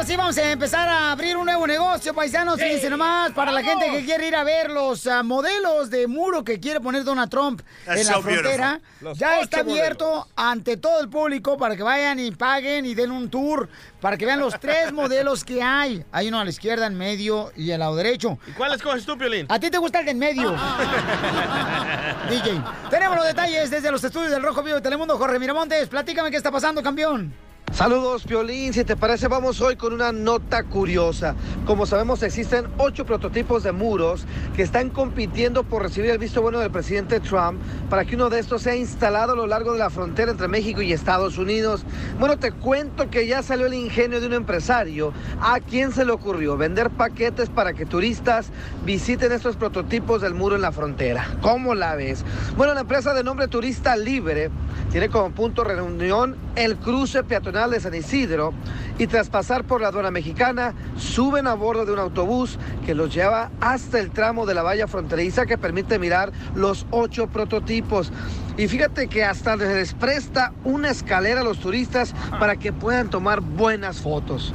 Ahora sí vamos a empezar a abrir un nuevo negocio, paisanos. Fíjense nomás, para la gente que quiere ir a ver los ah, modelos de muro que quiere poner Donald Trump That's en la frontera. Ya está abierto ante todo el público para que vayan y paguen y den un tour para que vean los tres modelos que hay. Hay uno a la izquierda, en medio y al lado derecho. ¿Y cuál escoges tú, Piolín? ¿A ti te gusta el de en medio? DJ. Tenemos los detalles desde los estudios del Rojo Vivo de Telemundo. Jorge Miramontes, platícame qué está pasando, campeón. Saludos, Piolín. Si te parece, vamos hoy con una nota curiosa. Como sabemos, existen ocho prototipos de muros que están compitiendo por recibir el visto bueno del presidente Trump para que uno de estos sea instalado a lo largo de la frontera entre México y Estados Unidos. Bueno, te cuento que ya salió el ingenio de un empresario a quien se le ocurrió vender paquetes para que turistas visiten estos prototipos del muro en la frontera. ¿Cómo la ves? Bueno, la empresa de nombre Turista Libre tiene como punto reunión el cruce peatonal de San Isidro y tras pasar por la aduana mexicana suben a bordo de un autobús que los lleva hasta el tramo de la valla fronteriza que permite mirar los ocho prototipos. Y fíjate que hasta les presta una escalera a los turistas para que puedan tomar buenas fotos.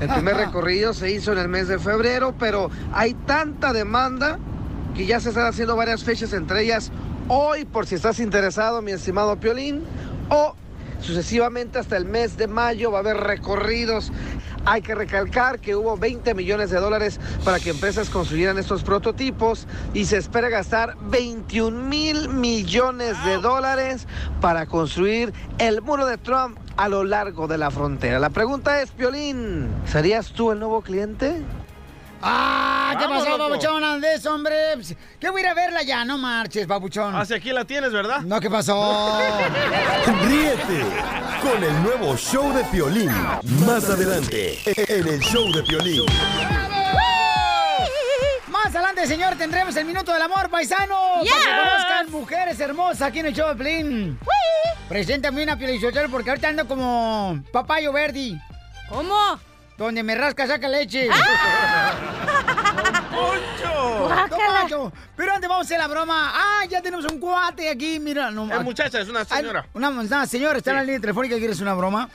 El primer recorrido se hizo en el mes de febrero, pero hay tanta demanda que ya se están haciendo varias fechas, entre ellas hoy, por si estás interesado, mi estimado Piolín, o sucesivamente hasta el mes de mayo va a haber recorridos. Hay que recalcar que hubo 20 millones de dólares para que empresas construyeran estos prototipos y se espera gastar 21 mil millones de dólares para construir el muro de Trump a lo largo de la frontera. La pregunta es, Piolín, ¿serías tú el nuevo cliente? ¡Ah! ¿Qué Vamos, pasó, loco. babuchón? Andés, hombre. ¿Qué voy a ir a verla ya? No marches, babuchón. Hacia aquí la tienes, ¿verdad? No, ¿qué pasó? Ríete con el nuevo show de Piolín. Más adelante, en el show de Piolín. Más adelante, señor, tendremos el minuto del amor, paisano. Yes. Para que conozcan mujeres hermosas aquí en el show de Plin. Preséntame una piolichotero porque ahorita ando como papayo verdi. ¿Cómo? Donde me rasca, saca leche. ¡Poncho! Don Poncho. Pero antes vamos a hacer la broma. Ah, ya tenemos un cuate aquí, mira. No, Es muchacha, es una señora. Una, una señora está en la línea telefónica, ¿quieres una broma?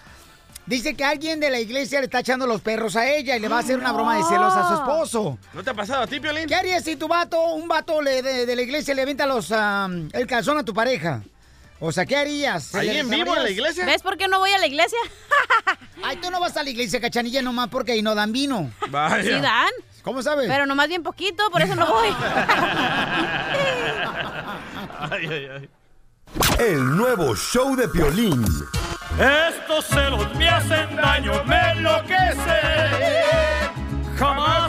Dice que alguien de la iglesia le está echando los perros a ella y le va a hacer una broma de celos a su esposo. ¿No te ha pasado a ti, Piolín? ¿Qué harías si tu vato, un vato le- de, de la iglesia le avienta los, am, el calzón a tu pareja? O sea, ¿qué harías? ¿Ahí ¿Le en vivo en la iglesia? ¿Ves por qué no voy a la iglesia? Ay, tú no vas a la iglesia, cachanilla, nomás porque ahí no dan vino. Vaya. Sí dan, ¿Cómo sabes? pero nomás bien poquito, por eso no voy. Ay, ay, ay. El nuevo show de Piolín. Estos celos me hacen daño, me enloquece. Jamás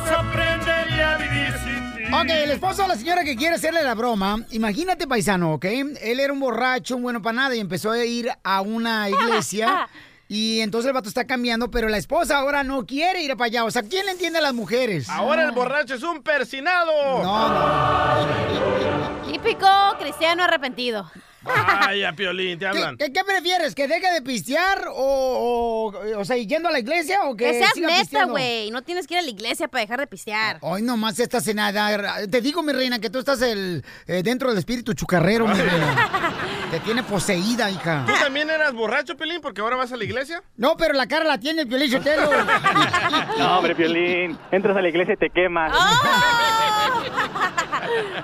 Ok, el esposo de la señora que quiere hacerle la broma, imagínate, paisano, ¿ok? Él era un borracho, un bueno para nada, y empezó a ir a una iglesia. Y entonces el vato está cambiando, pero la esposa ahora no quiere ir para allá. O sea, ¿quién le entiende a las mujeres? Ahora el borracho es un persinado. No, no. Típico cristiano arrepentido. Vaya, Piolín, te ¿Qué, hablan. qué- qué prefieres? ¿Que deje de pistear o, o, o sea, yendo a la iglesia o que, Que seas siga neta, güey. No tienes que ir a la iglesia para dejar de pistear. Hoy nomás estás en nada. Te digo, mi reina, que tú estás el, eh, dentro del espíritu chucarrero, mi reina. Te tiene poseída, hija. ¿Tú también eras borracho, Piolín, porque ahora vas a la iglesia? No, pero la cara la tiene el Piolín Sotelo. No, hombre, Piolín. Entras a la iglesia y te quemas.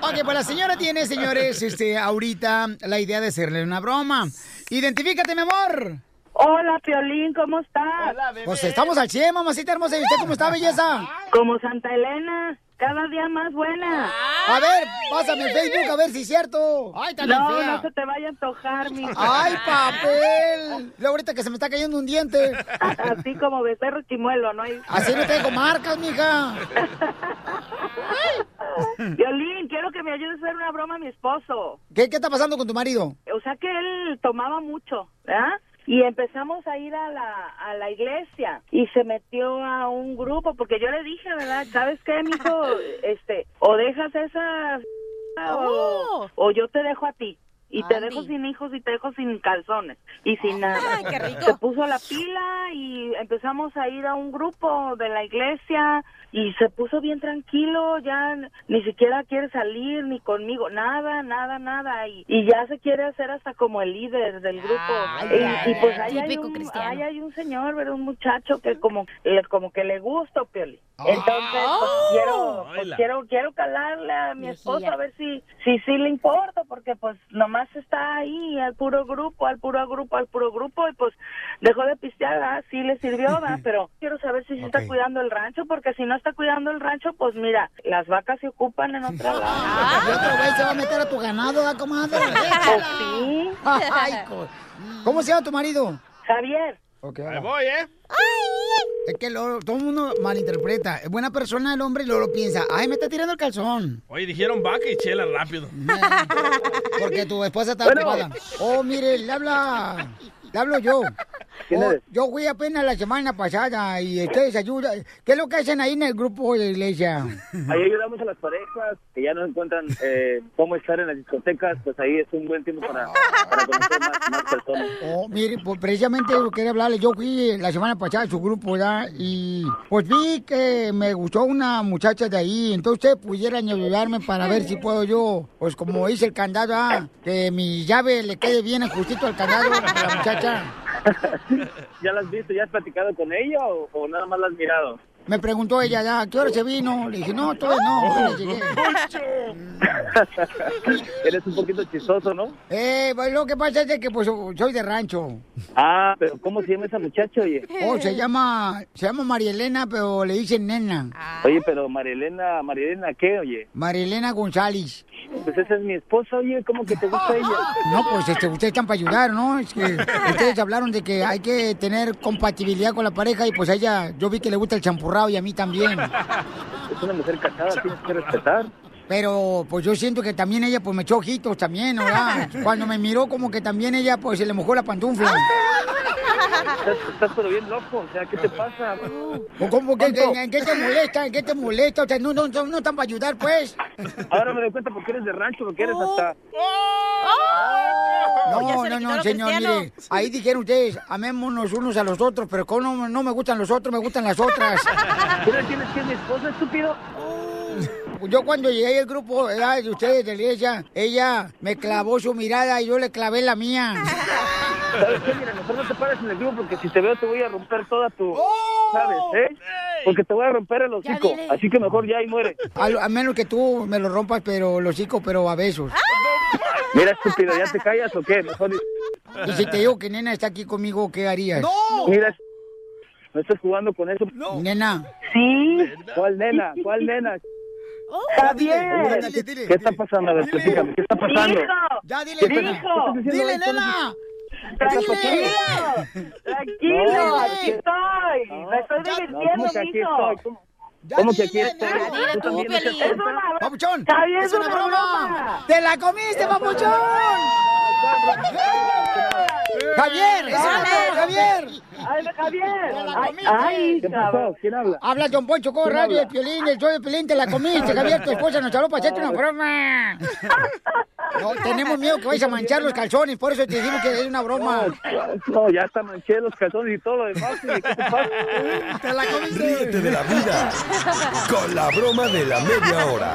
Ok, pues la señora tiene, señores, este, ahorita la idea de hacerle una broma. Identifícate, mi amor. Hola, Piolín, ¿cómo estás? Hola, bebé. Pues estamos al 100, mamacita hermosa. ¿Y usted cómo está, belleza? Como Santa Elena, cada día más buena. A ver, pásame el Facebook a ver si es cierto. Ay, bien No, fea. no se te vaya a antojar, mi Ay, papel. Luego ahorita que se me está cayendo un diente. Así como becerro chimuelo, ¿no? hay- Así no tengo marcas, mija. Violín, quiero que me ayudes a hacer una broma a mi esposo. ¿Qué, ¿Qué está pasando con tu marido? O sea que él tomaba mucho, ¿verdad? Y empezamos a ir a la, a la iglesia y se metió a un grupo porque yo le dije, ¿verdad? ¿Sabes qué, mijo? Este, o dejas esa o, Oh. o yo te dejo a ti. Y te dejo sin hijos y te dejo sin calzones y sin nada. Ay, qué rico. Se puso la pila y empezamos a ir a un grupo de la iglesia y se puso bien tranquilo, ya ni siquiera quiere salir ni conmigo, nada, nada, nada y, y ya se quiere hacer hasta como el líder del grupo. Ay, y, ay, y pues ahí hay, un, ahí hay un señor, ¿verdad? un muchacho que como le- como que le gusta, Pioli. Entonces, pues, quiero, pues, quiero quiero calarle a mi esposo a ver si si sí le importa, porque pues nomás está ahí al puro grupo, al puro grupo, al puro grupo y pues dejó de pistear, ¿verdad? sí le sirvió, ¿verdad? pero quiero saber si sí Ok. está cuidando el rancho, porque si no está cuidando el rancho, pues mira, las vacas se ocupan en otro lado. Y otro güey se va a meter a tu ganado, ¿ah, comadre? Pues sí, Ay, ¿Cómo se llama tu marido? Javier. Ok, Ahí voy, ¿eh? Es que lo- todo el mundo malinterpreta. Es buena persona el hombre y luego lo piensa. Ay, me está tirando el calzón. Oye, dijeron vaca y chela rápido. Porque tu esposa está Bueno. ocupada. Oh, mire, le habla. Le hablo yo. ¿Quién Oh, yo fui apenas la semana pasada y ustedes ayudan. ¿Qué es lo que hacen ahí en el grupo de iglesia? Ahí ayudamos a las parejas que ya no encuentran eh, cómo estar en las discotecas, pues ahí es un buen tiempo para, para conocer más, más personas. Oh, mire, pues precisamente lo quería hablarle. Yo fui la semana pasada a su grupo, ¿verdad? Y pues vi que me gustó una muchacha de ahí. Entonces ustedes pudieran ayudarme para ver si puedo yo, pues como hice el candado, ¿ah? que mi llave le quede bien ajustito al candado a la muchacha. ¿Ya la has visto? ¿Ya has platicado con ella o, o nada más la has mirado? Me preguntó ella, ¿ya? ¿a qué hora se vino? Le dije, no, todavía no, llegué. Eres un poquito chistoso, ¿no? Eh, pues lo que pasa es que pues soy de rancho. Ah, pero ¿cómo se llama esa muchacha, oye? Oh, se llama, se llama María Elena, pero le dicen nena. Oye, pero Marielena, ¿Marielena qué, oye? María Elena González. Pues esa es mi esposa, oye, ¿cómo que te gusta ella? No, pues este, ustedes están para ayudar, ¿no? Es que ustedes hablaron de que hay que tener compatibilidad con la pareja y pues a ella, yo vi que le gusta el champurrado y a mí también. Es una mujer casada, tienes que respetar. Pero pues yo siento que también ella pues me echó ojitos también, ¿verdad? Cuando me miró como que también ella pues se le mojó la pantufla. Estás, estás pero bien loco, o sea, ¿qué te pasa? ¿O cómo que, en qué te molesta? ¿En qué te molesta? O sea, no, no, no, no están para ayudar, pues. Ahora me doy cuenta porque eres de rancho, porque eres hasta... No, le no, no, lo señor, cristiano. mire, ahí dijeron ustedes, amémonos unos a los otros, pero como no, no me gustan los otros, me gustan las otras. ¿Tú no tienes que es mi esposa, estúpido? Yo cuando llegué al grupo ¿verdad? de ustedes de la iglesia, ella me clavó su mirada y yo le clavé la mía. ¿Sabes qué? Mira, mejor no te pares en el grupo porque si te veo te voy a romper toda tu... ¿Sabes, eh? Porque te voy a romper el hocico. Así que mejor ya y muere. A, lo- a menos que tú me lo rompas, pero los hocico, pero a besos. Mira, estúpido, ¿ya te callas o qué? Mejor... Y si te digo que nena está aquí conmigo, ¿qué harías? Mira, no estás jugando con eso. Nena. Sí, ¿Cuál nena? ¿Cuál nena? Javier. Dile, dile. ¿Qué está pasando? A ver, platícame, ¿qué está pasando? Hijo, Ya, dile, ¿Qué diciendo Dile, nena. tranquilo, tranquilo, No, aquí estoy, me estoy No, divirtiendo, ¿cómo que aquí mijo. estoy? ¿Cómo, Ya, que aquí dile, estoy? Dile ¿Tú no Piolín. Es una Papuchón, Javier, es una broma. ¡Te la comiste, papuchón! Javier, es una broma, Javier. Ay, Javier. Ay, ay, ¿Qué cabrón. pasó? ¿Quién habla? Habla Don Poncho con ¿Quién radio, habla? el Piolín, el show de Piolín, te la comiste, Javier, tu esposa nos habló para hacerte una broma. No, tenemos miedo que vayas a manchar los calzones, por eso te decimos que es una broma. No, ya hasta manché los calzones y todo lo demás. ¿y ¿Qué te pasa? Te la comiste. Ríete de la vida con la broma de la media hora.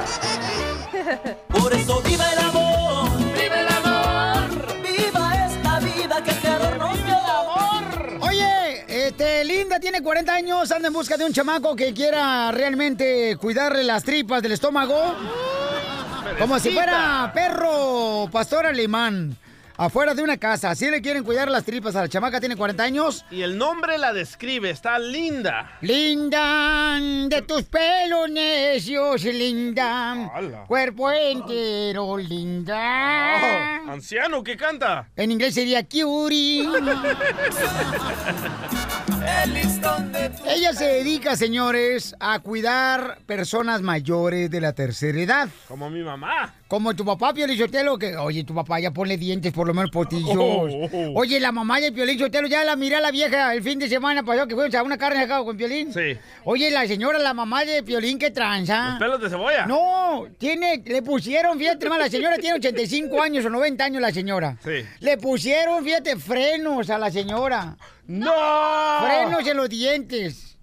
Por eso tiene 40 años, anda en busca de un chamaco que quiera realmente cuidarle las tripas del estómago. Como si fuera perro pastor alemán. Afuera de una casa, así le quieren cuidar las tripas a la chamaca, tiene 40 años. Y el nombre la describe, está linda. Linda, de tus pelos necios, linda. Cuerpo entero, linda. Oh, anciano que canta. En inglés sería cutie. Ella se dedica, señores, a cuidar personas mayores de la tercera edad. Como mi mamá. Como tu papá, Piolín Sotelo, que, oye, tu papá ya ponle dientes, por lo menos potillos. Oh, oh, oh. Oye, la mamá de Piolín Sotelo, ya la miré a la vieja el fin de semana pasado que fuimos a una carne acá con Piolín. Sí. Oye, la señora, la mamá de Piolín, ¿qué tranza? Los pelos de cebolla. No, tiene, le pusieron, fíjate, hermano, la señora tiene 85 años o 90 años la señora. Sí. Le pusieron, fíjate, frenos a la señora. ¡No! Frenos en los dientes.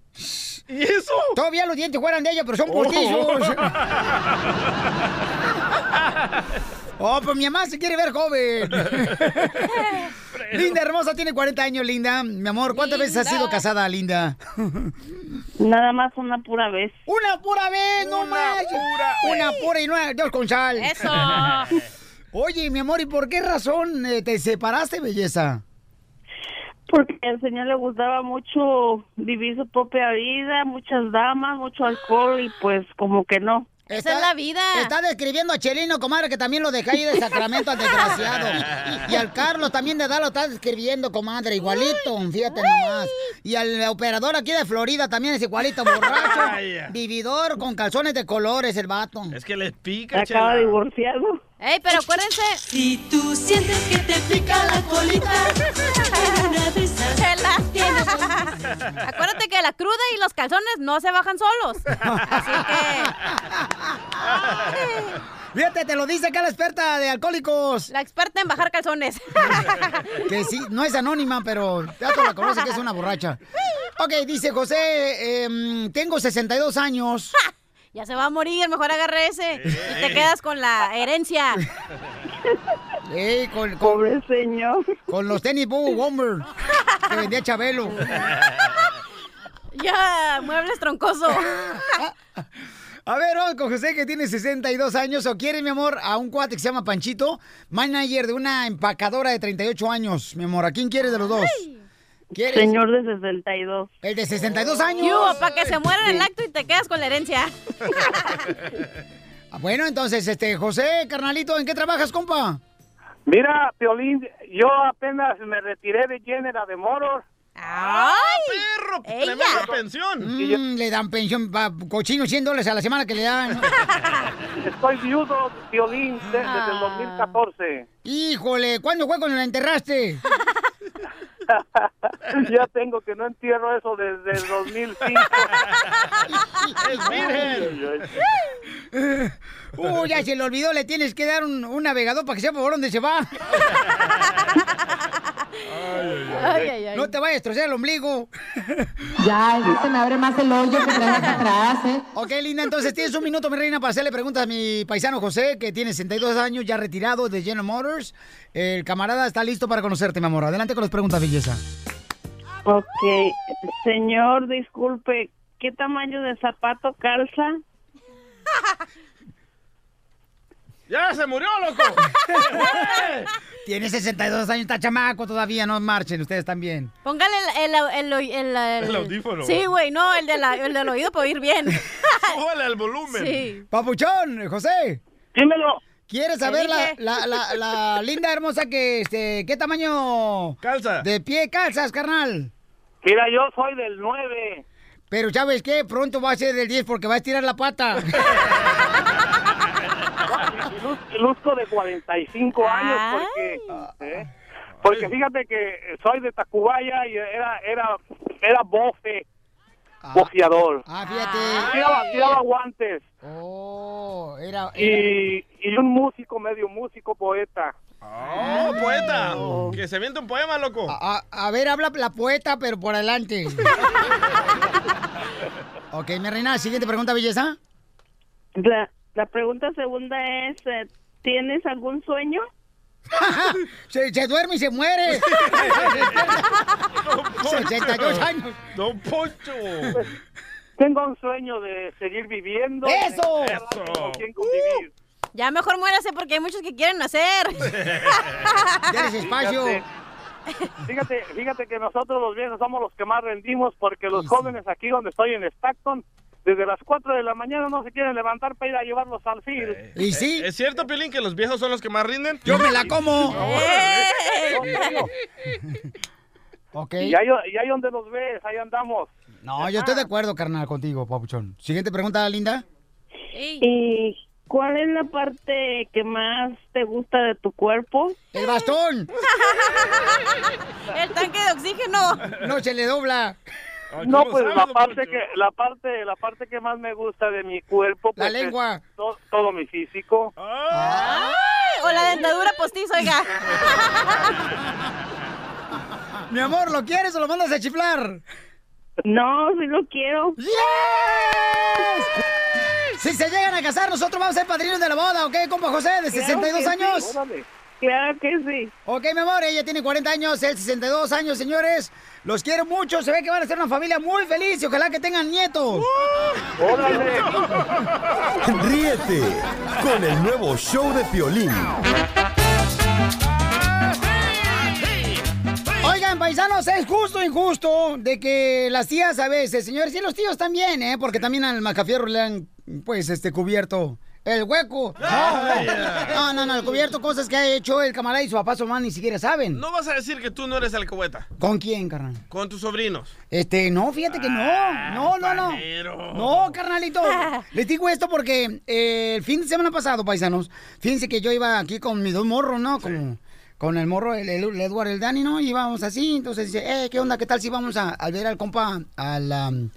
¿Y eso? Todavía los dientes fueran de ella, pero son Oh. postizos. Oh, pues mi mamá se quiere ver joven. Linda, hermosa, tiene 40 años, Linda. Mi amor, ¿cuántas veces has sido casada, Linda? Nada más una pura vez. ¡Una pura vez! ¡No más! Una pura y no dos con sal. Eso. Oye, mi amor, ¿y por qué razón eh, te separaste, belleza? Porque al señor le gustaba mucho vivir su propia vida, muchas damas, mucho alcohol y pues como que no. Esa es la vida. Está describiendo a Chelino, comadre, que también lo dejé ahí de Sacramento al desgraciado. Y al Carlos también de Dallas lo está describiendo, comadre, igualito, fíjate nomás. Y al operador aquí de Florida también es igualito, borracho, vividor, con calzones de colores, el vato. Es que les pica, Acaba Chela. divorciado. Ey, pero acuérdense. Si tú sientes que te pica la colita, una de esas Chela. tienes Acuérdate que la cruda y los calzones no se bajan solos. Así Fíjate, te lo dice acá la experta de alcohólicos. La experta en bajar calzones. Que sí, no es anónima, pero ya tú la conoces que es una borracha. Ok, dice José, em, tengo 62 años. Ya se va a morir, mejor agarre ese. Y te quedas con la herencia. Ey, con, con- Pobre señor. Con los tenis Boo Bomber que vendía Chabelo. Ya, muebles troncoso. A ver, vamos con José que tiene 62 años o quiere, mi amor, a un cuate que se llama Panchito, manager de una empacadora de 38 años. Mi amor, ¿a quién quieres de los dos? ¿Quieres? Señor de 62. El de 62 años. para que se muera en el acto y te quedas con la herencia. Ah, Bueno, entonces, este, José, carnalito, ¿en qué trabajas, compa? Mira, Piolín, yo apenas me retiré de General de Moros. ¡Ay! perro! ¡Tremenda pensión! Mm, le dan pensión, pa, cochino, 100 dólares a la semana que le dan. Estoy viudo, Piolín, de- desde el 2014. Híjole, ¿cuándo fue cuando la enterraste? ya tengo que no entierro eso desde el 2005. ¡Es virgen! Uh, ya se le olvidó, le tienes que dar un, un navegador para que sepa por dónde se va. Ay, ay, ay. No te vayas a destrozar el ombligo. Ya, se me abre más el hoyo que traes atrás, ¿eh? Ok, linda, entonces tienes un minuto, mi reina, para hacerle preguntas a mi paisano José, que tiene 62 años, ya retirado de General Motors. El camarada está listo para conocerte, mi amor. Adelante con las preguntas, belleza. Ok. Señor, disculpe, ¿qué tamaño de zapato calza? ¡Ya se murió, loco! Tiene 62 años, está chamaco todavía, no marchen, ustedes también. Póngale el, el, el, el- el- El audífono. Sí, güey, no, el, de la- el del oído para oír bien. ¡Súbale al volumen! Sí. Papuchón, José. Dímelo. ¿Quieres saber la, la, la linda hermosa que, este, qué tamaño Calza. de pie calzas, carnal? Mira, yo soy del 9. Pero ¿sabes qué? Pronto va a ser del 10 porque va a estirar la pata. Luzco de 45 años porque... ¿eh? Porque fíjate que soy de Tacubaya y era, era, era bofe, boxeador. Ah, fíjate. Tiraba, tiraba guantes. Oh, era... era- Y, y un músico, medio músico, poeta. ¡Oh, poeta! Que se miente un poema, loco. A, a ver, habla la poeta, pero por adelante. ok, mi reina, siguiente pregunta, belleza. La, la pregunta segunda es, eh, ¿tienes algún sueño? se, se duerme y se muere. 62 años. ¡Don Poncho! Tengo un sueño de seguir viviendo. ¡Eso! quien convivir. Ya mejor muérase porque hay muchos que quieren nacer. Tienes espacio. Fíjate, Fíjate, fíjate que nosotros los viejos somos los que más rendimos porque los jóvenes aquí donde estoy en Stockton, desde las 4 de la mañana no se quieren levantar para ir a llevarlos al field. ¿Y sí? ¿Es cierto, Piolín, que los viejos son los que más rinden? Yo me la como. No, en serio. Ok. Y ahí, y ahí donde nos ves, ahí andamos. No, yo estoy de acuerdo, carnal, contigo, papuchón. Siguiente pregunta, Linda. ¿Y cuál es la parte que más te gusta de tu cuerpo? ¡El bastón! El tanque de oxígeno. No se le dobla. No, pues la parte que la parte la parte que más me gusta de mi cuerpo La pues, es lengua. to- todo mi físico. Ay, o la dentadura postiza, oiga. Mi amor, ¿lo quieres o lo mandas a chiflar? No, sí lo quiero. Si se llegan a casar, nosotros vamos a ser padrinos de la boda, ¿ok, compa José, de 62 que sí. años? Órale. Claro que sí. Ok, mi amor, ella tiene 40 años, él 62 años, señores. Los quiero mucho, se ve que van a ser una familia muy feliz y ojalá que tengan nietos. Ríete con el nuevo show de Piolín. Oigan, paisanos, es justo o injusto de que las tías a veces, señores, y los tíos también, ¿eh? Porque también al macafierro le han, pues, este, cubierto el hueco. No, no, no, no, el cubierto cosas que ha hecho el camarada y su papá, su mamá ni siquiera saben. No vas a decir que tú no eres alcahueta. ¿Con quién, carnal? Con tus sobrinos. Este, no, fíjate que no, no, no, no. No, carnalito. Les digo esto porque eh, el fin de semana pasado, paisanos, fíjense que yo iba aquí con mis dos morros, ¿no? Con, con el morro, el, el, el Edward, el Dani, ¿no? Y íbamos así, entonces dice, eh, ¿qué onda? ¿Qué tal si vamos a, a ver al compa, al, um,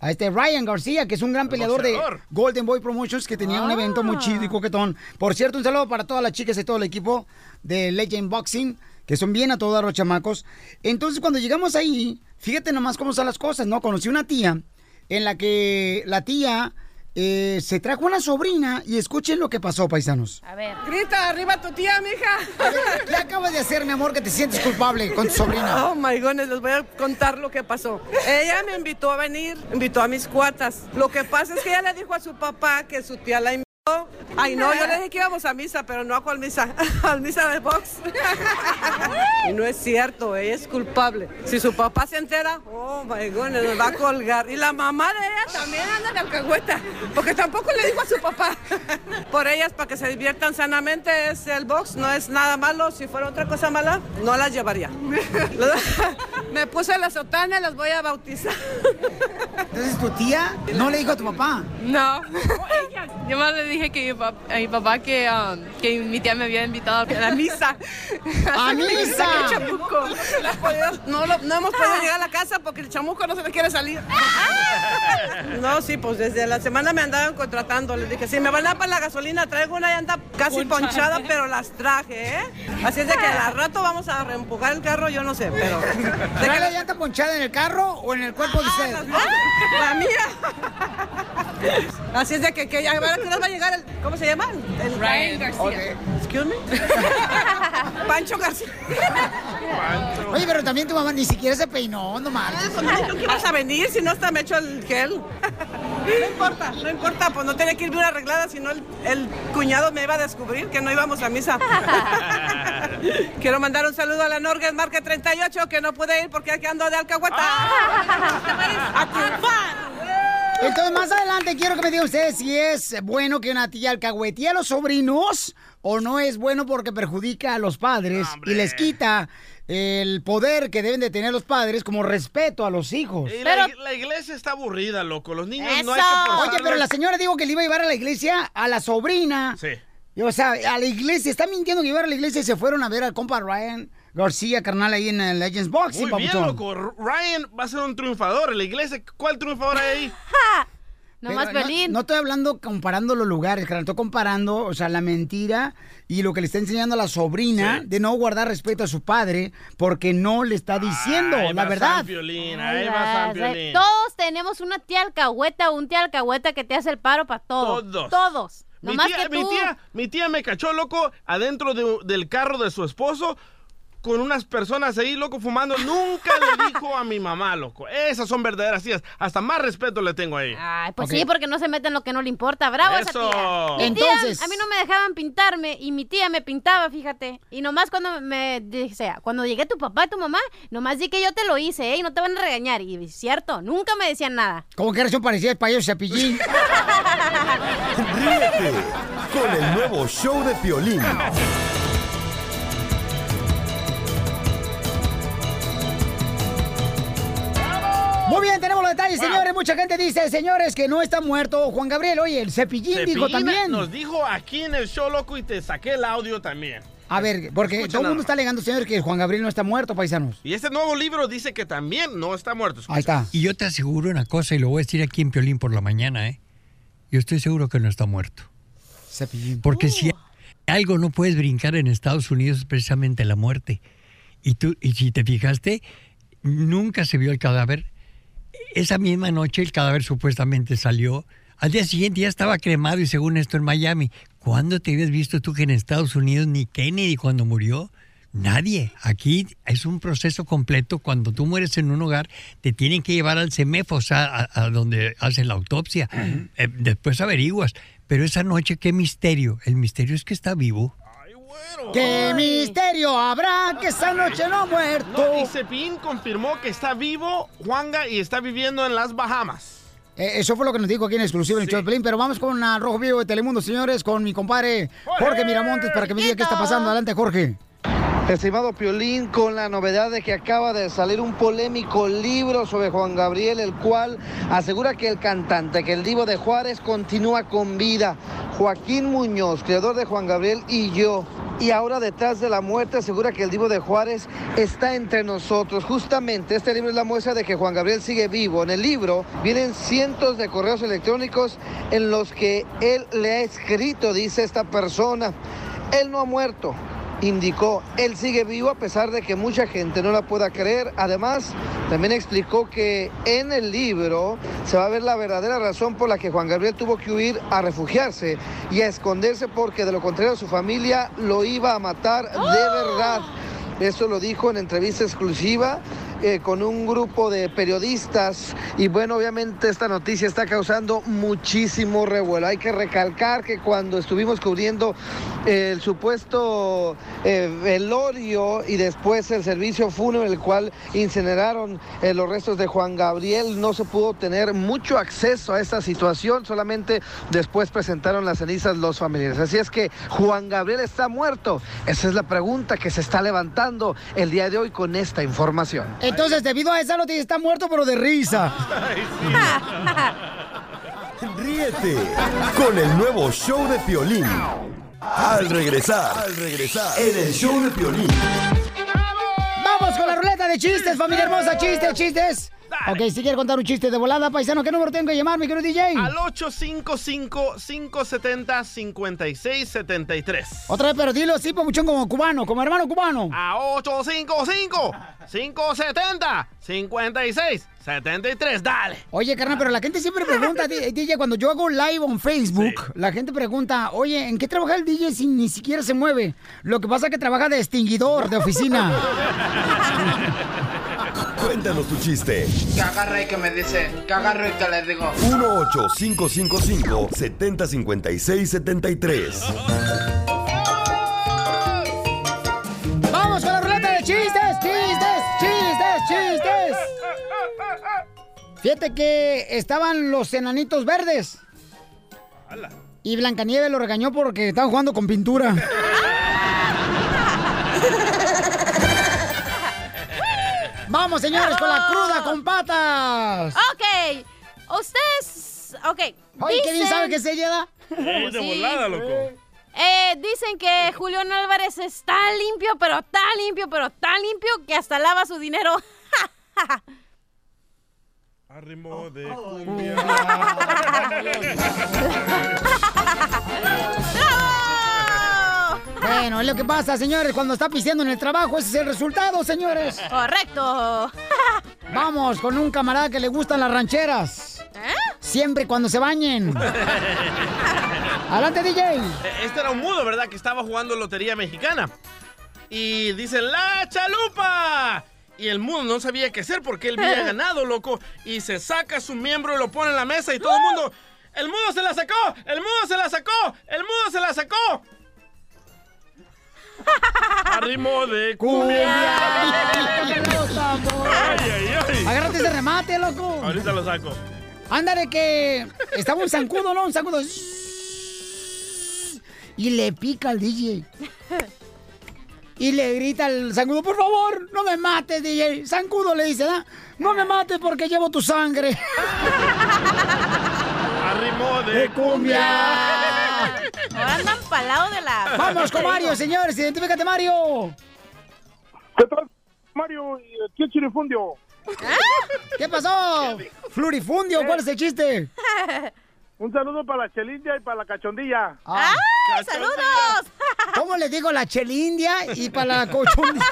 a este Ryan García, que es un gran peleador boxeador. de Golden Boy Promotions, que tenía un evento muy chido y coquetón. Por cierto, un saludo para todas las chicas y todo el equipo de Legend Boxing, que son bien a todos los chamacos. Entonces, cuando llegamos ahí, fíjate nomás cómo son las cosas, ¿no? Conocí una tía en la que la tía eh, se trajo una sobrina y escuchen lo que pasó, paisanos. A ver. Grita arriba tu tía, mija. ¿Qué acabas de hacer, mi amor, que te sientes culpable con tu sobrina? Oh my goodness, les voy a contar lo que pasó. Ella me invitó a venir, invitó a mis cuatas. Lo que pasa es que ella le dijo a su papá que su tía la invitó. Ay, no, yo le dije que íbamos a misa, pero no a cuál misa, a misa de box. Y no es cierto, ella es culpable. Si su papá se entera, oh my goodness, nos va a colgar. Y la mamá de ella también anda de alcahueta, porque tampoco le dijo a su papá. Por ellas, para que se diviertan sanamente, es el box, no es nada malo. Si fuera otra cosa mala, no las llevaría. Me puse la sotana y las voy a bautizar. Entonces, ¿tu tía no le dijo a tu papá? No. Yo más le dije que mi a mi papá que, um, que mi tía me había invitado a la misa. ¡A misa! chamuco. No, hemos podido- no, lo- no hemos podido llegar a la casa porque el chamuco no se le quiere salir. No, sí, pues desde la semana me andaban contratando. Les dije, si me van a dar para la gasolina, traigo una llanta casi Ponchada. ponchada, pero las traje, ¿eh? Así es de que al rato vamos a reempujar el carro, yo no sé, pero... ¿Trae la llanta ponchada en el carro o en el cuerpo de usted? La mía. Así es de que, que ya a ver a qué hora va a llegar el. ¿Cómo se llama? El Ryan García. Excuse me. Pancho García. Oye, pero también tu mamá ni siquiera se peinó, no marches. Pues dijo que ibas a venir, si no hasta me echo el gel. No importa, no importa, pues no tenía que ir bien arreglada, si no el, el cuñado me iba a descubrir que no íbamos a misa. Quiero mandar un saludo a la Norges Marque 38, que no pude ir porque aquí ando de alcahueta. A triunfar. Entonces, más adelante quiero que me digan ustedes si es bueno que una tía alcahuetee a los sobrinos o no es bueno porque perjudica a los padres y les quita el poder que deben de tener los padres como respeto a los hijos. Y la, la iglesia está aburrida, loco. Los niños no hay que Oye, pero la señora dijo que le iba a llevar a la iglesia a la sobrina. Sí. Y, o sea, a la iglesia. Está mintiendo que iba a la iglesia y se fueron a ver al compa Ryan García, carnal, ahí en el Legends Boxing, Muy bien, loco. Ryan va a ser un triunfador en la iglesia. ¿Cuál triunfador hay ahí? Pero no, no estoy hablando comparando los lugares, carnal. Estoy comparando, o sea, la mentira y lo que le está enseñando a la sobrina de no guardar respeto a su padre porque no le está diciendo Ahí la va verdad. San Piolín, Ay, ahí va San Piolín. Todos tenemos una tía alcahueta o un tía alcahueta que te hace el paro para todo. Todos. Todos. Mi Nomás tía, que mi, tú. tía, mi tía me cachó, loco, adentro de- del carro de su esposo con unas personas ahí, loco, fumando. Nunca le dijo a mi mamá, loco. Esas son verdaderas tías. Hasta más respeto le tengo ahí. Ay, pues sí, porque no se mete en lo que no le importa. Bravo esa Eso. tía. Mi Entonces- tía, a mí no me dejaban pintarme y mi tía me pintaba, fíjate. Y nomás cuando me dice, cuando llegué tu papá y tu mamá, nomás di que yo te lo hice, ¿eh? Y no te van a regañar. Y es cierto, nunca me decían nada. Como que eres un parecido al payaso Cepillín. Ríete con el nuevo show de Piolín. Muy bien, tenemos los detalles, señores. Mucha gente dice, señores, que no está muerto Juan Gabriel. Oye, el cepillín, dijo también. Nos dijo aquí en el show, loco, y te saqué el audio también. A ver, porque Escucha todo el mundo está alegando, señores, que Juan Gabriel no está muerto, paisanos. Y este nuevo libro dice que también no está muerto. Ahí está. Y yo te aseguro una cosa, y lo voy a decir aquí en Piolín por la mañana, ¿eh? Yo estoy seguro que no está muerto. Cepillín. Porque si algo no puedes brincar en Estados Unidos es precisamente la muerte. Y tú, y si te fijaste, nunca se vio el cadáver. Esa misma noche el cadáver supuestamente salió. Al día siguiente ya estaba cremado y según esto en Miami. ¿Cuándo te habías visto tú que en Estados Unidos ni Kennedy cuando murió? Nadie. Aquí es un proceso completo. Cuando tú mueres en un hogar, te tienen que llevar al CEMEF, o sea, a, a donde hacen la autopsia. Eh, después averiguas. Pero esa noche, qué misterio. El misterio es que está vivo. ¿Qué misterio habrá que esa noche no ha muerto? No, y confirmó que está vivo, Juanga, y está viviendo en las Bahamas. Eh, eso fue lo que nos dijo aquí en exclusivo en el show de Pelín, pero vamos con a Rojo Vivo de Telemundo, señores, con mi compadre Jorge Miramontes para que me diga qué está pasando. Adelante, Jorge. Estimado Piolín, con la novedad de que acaba de salir un polémico libro sobre Juan Gabriel, el cual asegura que el cantante, que el divo de Juárez continúa con vida. Joaquín Muñoz, creador de Juan Gabriel y yo, y ahora detrás de la muerte asegura que el divo de Juárez está entre nosotros. Justamente este libro es la muestra de que Juan Gabriel sigue vivo. En el libro vienen cientos de correos electrónicos en los que él le ha escrito, dice esta persona. Él no ha muerto, indicó, él sigue vivo a pesar de que mucha gente no la pueda creer. Además, también explicó que en el libro se va a ver la verdadera razón por la que Juan Gabriel tuvo que huir a refugiarse y a esconderse porque de lo contrario su familia lo iba a matar de verdad. Eso lo dijo en entrevista exclusiva eh, con un grupo de periodistas y bueno, obviamente esta noticia está causando muchísimo revuelo. Hay que recalcar que cuando estuvimos cubriendo el supuesto eh, velorio y después el servicio fúnebre, el cual incineraron eh, los restos de Juan Gabriel, no se pudo tener mucho acceso a esta situación, solamente después presentaron las cenizas los familiares. Así es que Juan Gabriel está muerto. Esa es la pregunta que se está levantando el día de hoy con esta información. Entonces, debido a esa noticia, está muerto, pero de risa. Ríete con el nuevo show de Piolín. Al regresar, al regresar, en el show de Piolín. Vamos con la ruleta de chistes, familia hermosa. Chistes, chistes. Ok, si quiere contar un chiste de volada, paisano, ¿qué número tengo que llamar, mi querido DJ? Al 855-570-5673. Otra vez, pero dilo así, papuchón, como cubano, como hermano cubano. A 855-570-5673. Dale. Oye, carnal, pero la gente siempre pregunta, DJ, cuando yo hago live en Facebook, la gente pregunta, oye, ¿en qué trabaja el DJ si ni siquiera se mueve? Lo que pasa es que trabaja de extinguidor, de oficina. Cuéntanos tu chiste. Que agarre y que me dice, que agarre y que le digo. 1-855-570-5673. ¡Vamos con la ruleta de chistes! ¡Chistes! ¡Chistes! ¡Chistes! Fíjate que estaban los enanitos verdes. Y Blancanieves lo regañó porque estaban jugando con pintura. Vamos, señores, con la cruda con patas. Ok. Ustedes. Ok. Ay, ¿qué bien dicen- sabe que se lleva? Eh, de volada, loco. Eh, dicen que Julián Álvarez está limpio, pero tan limpio, pero tan limpio que hasta lava su dinero. Arrimó de cumbia. Bueno, es lo que pasa, señores, cuando está pisteando en el trabajo, ese es el resultado, señores. Correcto. Vamos, con un camarada que le gustan las rancheras. ¿Eh? Siempre cuando se bañen. Adelante, DJ. Eh, Este era un mudo, ¿verdad? Que estaba jugando lotería mexicana. Y dice, ¡la chalupa! Y el mudo no sabía qué hacer porque él había ganado, loco. Y se saca su miembro y lo pone en la mesa y todo el mundo, ¡el mudo se la sacó! ¡El mudo se la sacó! ¡El mudo se la sacó! Arrimó de cumbia. Ay, ay, ay. Agárrate ese remate, loco. Ahorita lo saco. Ándale, que estaba un zancudo, ¿no? Un zancudo. Y le pica al DJ. Y le grita al zancudo, por favor, no me mates, DJ. Zancudo le dice, ¿da? No me mates porque llevo tu sangre. Arrimó de, De cumbia. Ahora andan palado de la... Vamos con Mario, señores. Identifícate, Mario. ¿Qué tal, Mario? ¿Y aquí el chirifundio? ¿Qué pasó? Flurifundio, ¿cuál es el chiste? Un saludo para la chelindia y para la cachondilla. ¡Ah! ¡Saludos! ¿Cómo le digo la chelindia y para la cochunda?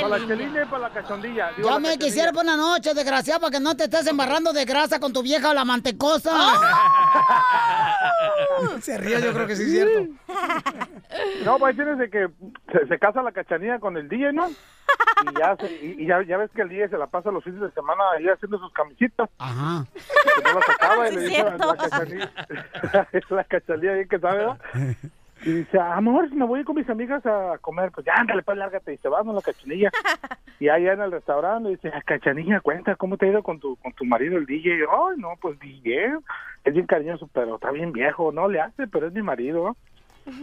Para la chelindia y para la cachondilla. Digo, Ya la me quisiera por una noche, desgraciado, para que no te estés embarrando de grasa con tu vieja la mantecosa. Se ríe, yo creo que sí es cierto. No, pues tienes de que se, se casa la cachanilla con el DJ, ¿no? Y ya, se- y, y ya, ya ves que el DJ se la pasa los fines de semana ahí haciendo sus camisitas. Ajá. Que no las acaba y Sí, le es dice la, cachanilla, es la cachanilla bien que sabe, ¿verdad? Y dice, amor, me voy con mis amigas a comer. Pues ya, ándale, pues lárgate. Y se va con la cachanilla. Y allá en el restaurante dice, "Ah, cachanilla, cuenta, ¿cómo te ha ido con tu, con tu marido, el DJ? Ay, no, pues bien. Es bien cariñoso, pero está bien viejo. No le hace, pero es mi marido.